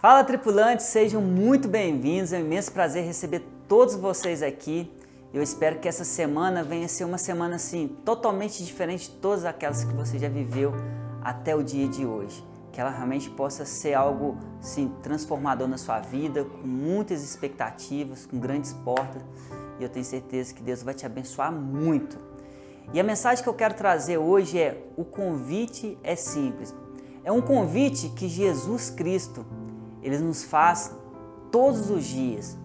Fala tripulantes, sejam muito bem-vindos. É um imenso prazer receber todos vocês aqui. Eu espero que essa semana venha ser uma semana assim totalmente diferente de todas aquelas que você já viveu até o dia de hoje. Que ela realmente possa ser algo assim, transformador na sua vida, com muitas expectativas, com grandes portas. E eu tenho certeza que Deus vai te abençoar muito. E a mensagem que eu quero trazer hoje é: o convite é simples. É um convite que Jesus Cristo ele nos faz todos os dias.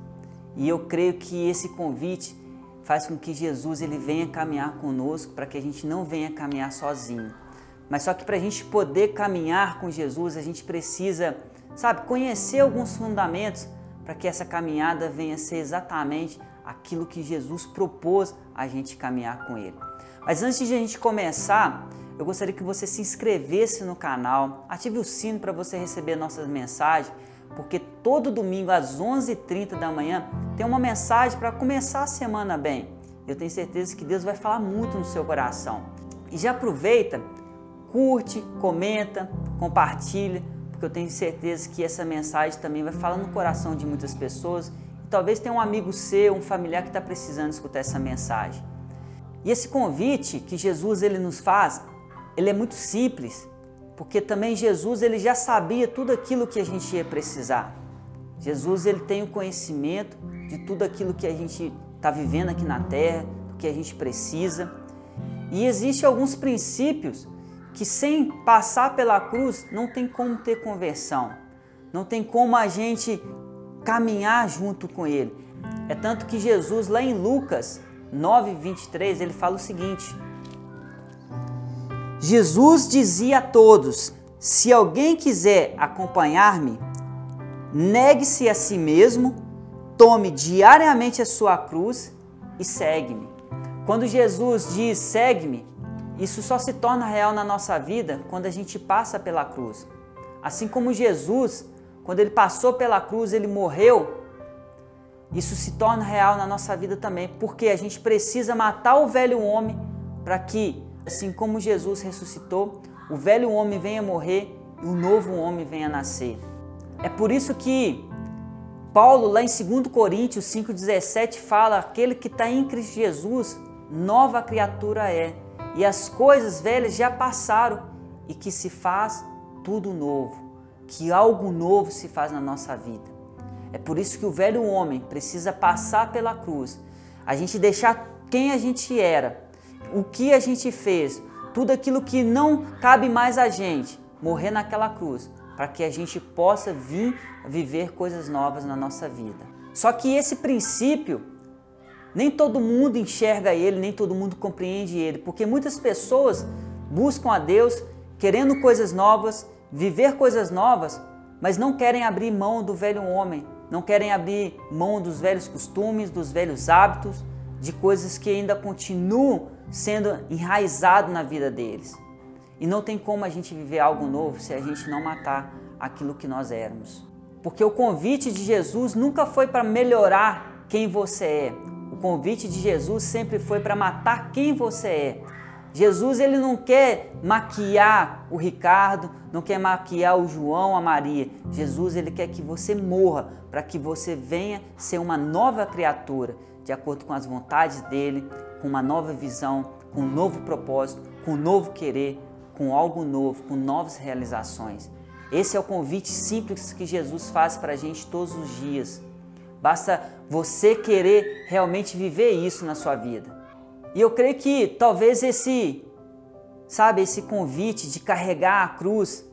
E eu creio que esse convite faz com que Jesus ele venha caminhar conosco para que a gente não venha caminhar sozinho. Mas só que para a gente poder caminhar com Jesus, a gente precisa, sabe, conhecer alguns fundamentos para que essa caminhada venha ser exatamente aquilo que Jesus propôs a gente caminhar com Ele. Mas antes de a gente começar, eu gostaria que você se inscrevesse no canal, ative o sino para você receber nossas mensagens, porque todo domingo às 11h30 da manhã tem uma mensagem para começar a semana bem. Eu tenho certeza que Deus vai falar muito no seu coração. E já aproveita, curte, comenta, compartilha, porque eu tenho certeza que essa mensagem também vai falar no coração de muitas pessoas. E talvez tenha um amigo seu, um familiar que está precisando escutar essa mensagem. E esse convite que Jesus ele nos faz ele é muito simples, porque também Jesus ele já sabia tudo aquilo que a gente ia precisar. Jesus ele tem o conhecimento de tudo aquilo que a gente está vivendo aqui na Terra, do que a gente precisa. E existem alguns princípios que sem passar pela cruz não tem como ter conversão, não tem como a gente caminhar junto com Ele. É tanto que Jesus lá em Lucas 9:23 ele fala o seguinte: Jesus dizia a todos: Se alguém quiser acompanhar-me, negue-se a si mesmo, tome diariamente a sua cruz e segue-me. Quando Jesus diz segue-me, isso só se torna real na nossa vida quando a gente passa pela cruz. Assim como Jesus, quando ele passou pela cruz, ele morreu, isso se torna real na nossa vida também, porque a gente precisa matar o velho homem para que assim como Jesus ressuscitou, o velho homem venha morrer e o novo homem venha nascer. É por isso que Paulo, lá em 2 Coríntios 5,17, fala: aquele que está em Cristo Jesus, nova criatura é, e as coisas velhas já passaram, e que se faz tudo novo, que algo novo se faz na nossa vida. É por isso que o velho homem precisa passar pela cruz, a gente deixar quem a gente era o que a gente fez, tudo aquilo que não cabe mais a gente, morrer naquela cruz, para que a gente possa vir viver coisas novas na nossa vida. Só que esse princípio, nem todo mundo enxerga ele, nem todo mundo compreende ele, porque muitas pessoas buscam a Deus querendo coisas novas, viver coisas novas, mas não querem abrir mão do velho homem, não querem abrir mão dos velhos costumes, dos velhos hábitos, de coisas que ainda continuam sendo enraizado na vida deles. E não tem como a gente viver algo novo se a gente não matar aquilo que nós éramos. Porque o convite de Jesus nunca foi para melhorar quem você é. O convite de Jesus sempre foi para matar quem você é. Jesus ele não quer maquiar o Ricardo, não quer maquiar o João, a Maria. Jesus ele quer que você morra para que você venha ser uma nova criatura, de acordo com as vontades dele, com uma nova visão, com um novo propósito, com um novo querer, com algo novo, com novas realizações. Esse é o convite simples que Jesus faz para a gente todos os dias. Basta você querer realmente viver isso na sua vida. E eu creio que talvez esse, sabe, esse convite de carregar a cruz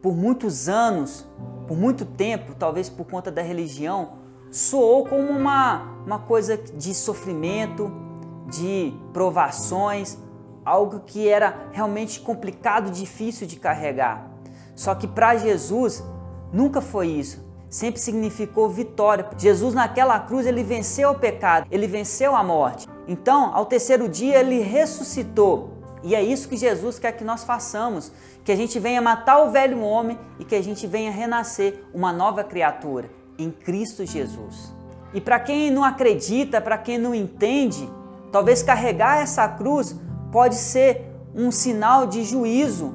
por muitos anos, por muito tempo, talvez por conta da religião, soou como uma, uma coisa de sofrimento, de provações, algo que era realmente complicado, difícil de carregar. Só que para Jesus nunca foi isso. Sempre significou vitória. Jesus naquela cruz ele venceu o pecado, ele venceu a morte. Então, ao terceiro dia ele ressuscitou. E é isso que Jesus quer que nós façamos, que a gente venha matar o velho homem e que a gente venha renascer uma nova criatura em Cristo Jesus. E para quem não acredita, para quem não entende, Talvez carregar essa cruz pode ser um sinal de juízo,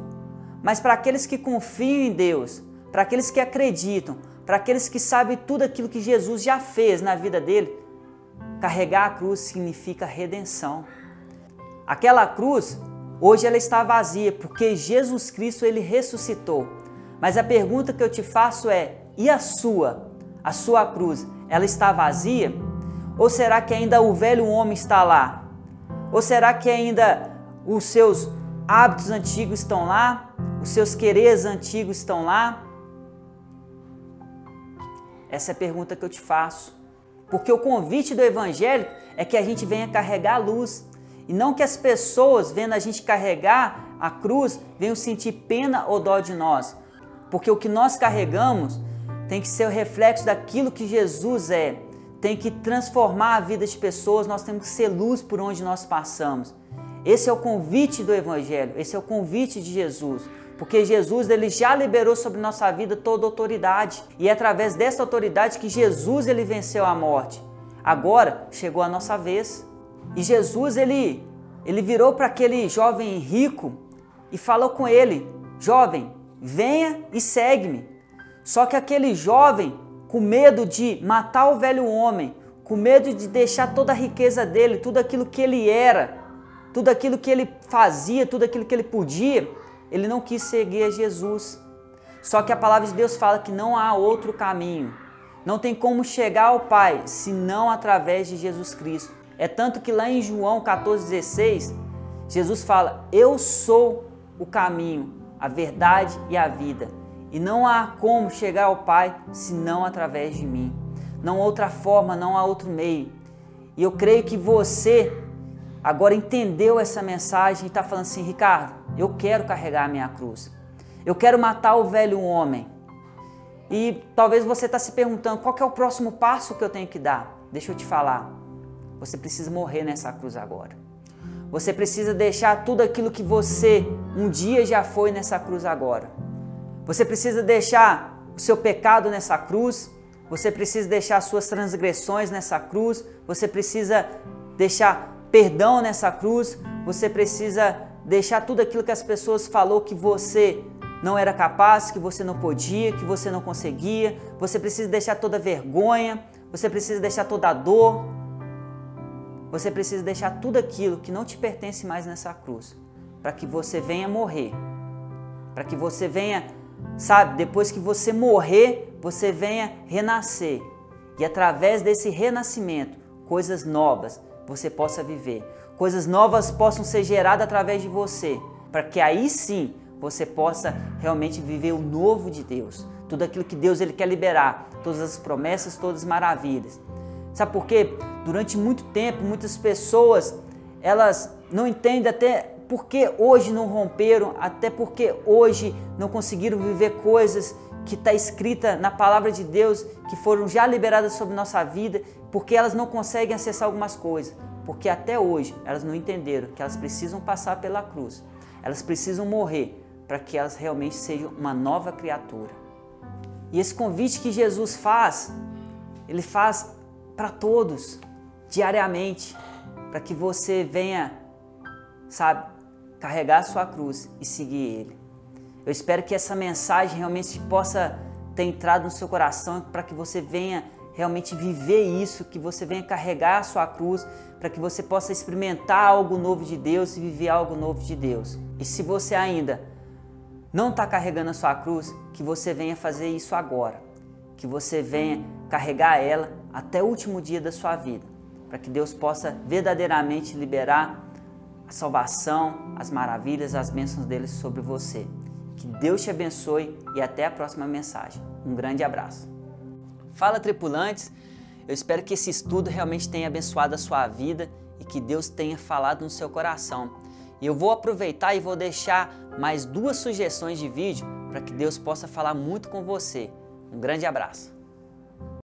mas para aqueles que confiam em Deus, para aqueles que acreditam, para aqueles que sabem tudo aquilo que Jesus já fez na vida dele, carregar a cruz significa redenção. Aquela cruz, hoje ela está vazia, porque Jesus Cristo ele ressuscitou. Mas a pergunta que eu te faço é: e a sua? A sua cruz, ela está vazia? Ou será que ainda o velho homem está lá? Ou será que ainda os seus hábitos antigos estão lá? Os seus quereres antigos estão lá? Essa é a pergunta que eu te faço. Porque o convite do Evangelho é que a gente venha carregar a luz. E não que as pessoas, vendo a gente carregar a cruz, venham sentir pena ou dó de nós. Porque o que nós carregamos tem que ser o reflexo daquilo que Jesus é. Tem que transformar a vida de pessoas, nós temos que ser luz por onde nós passamos. Esse é o convite do Evangelho, esse é o convite de Jesus. Porque Jesus ele já liberou sobre nossa vida toda autoridade e é através dessa autoridade que Jesus ele venceu a morte. Agora chegou a nossa vez. E Jesus ele ele virou para aquele jovem rico e falou com ele: "Jovem, venha e segue-me". Só que aquele jovem, com medo de matar o velho homem, com medo de deixar toda a riqueza dele, tudo aquilo que ele era, tudo aquilo que ele fazia, tudo aquilo que ele podia, ele não quis seguir a Jesus. Só que a palavra de Deus fala que não há outro caminho. Não tem como chegar ao Pai senão através de Jesus Cristo. É tanto que lá em João 14,16, Jesus fala: Eu sou o caminho, a verdade e a vida. E não há como chegar ao Pai senão através de mim. Não há outra forma, não há outro meio. E eu creio que você agora entendeu essa mensagem e está falando assim, Ricardo, eu quero carregar a minha cruz. Eu quero matar o velho homem. E talvez você está se perguntando qual é o próximo passo que eu tenho que dar. Deixa eu te falar. Você precisa morrer nessa cruz agora. Você precisa deixar tudo aquilo que você um dia já foi nessa cruz agora. Você precisa deixar o seu pecado nessa cruz. Você precisa deixar suas transgressões nessa cruz. Você precisa deixar perdão nessa cruz, você precisa deixar tudo aquilo que as pessoas falou que você não era capaz, que você não podia, que você não conseguia. Você precisa deixar toda vergonha, você precisa deixar toda dor. Você precisa deixar tudo aquilo que não te pertence mais nessa cruz, para que você venha morrer. Para que você venha, sabe, depois que você morrer, você venha renascer. E através desse renascimento, coisas novas, você possa viver. Coisas novas possam ser geradas através de você, para que aí sim você possa realmente viver o novo de Deus. Tudo aquilo que Deus ele quer liberar, todas as promessas, todas as maravilhas. Sabe por quê? Durante muito tempo, muitas pessoas, elas não entendem até porque hoje não romperam, até porque hoje não conseguiram viver coisas que está escrita na palavra de Deus, que foram já liberadas sobre nossa vida, porque elas não conseguem acessar algumas coisas, porque até hoje elas não entenderam que elas precisam passar pela cruz, elas precisam morrer para que elas realmente sejam uma nova criatura. E esse convite que Jesus faz, ele faz para todos, diariamente, para que você venha, sabe, carregar a sua cruz e seguir Ele. Eu espero que essa mensagem realmente possa ter entrado no seu coração para que você venha realmente viver isso, que você venha carregar a sua cruz, para que você possa experimentar algo novo de Deus e viver algo novo de Deus. E se você ainda não está carregando a sua cruz, que você venha fazer isso agora, que você venha carregar ela até o último dia da sua vida, para que Deus possa verdadeiramente liberar a salvação, as maravilhas, as bênçãos dele sobre você. Que Deus te abençoe e até a próxima mensagem. Um grande abraço. Fala tripulantes, eu espero que esse estudo realmente tenha abençoado a sua vida e que Deus tenha falado no seu coração. E eu vou aproveitar e vou deixar mais duas sugestões de vídeo para que Deus possa falar muito com você. Um grande abraço.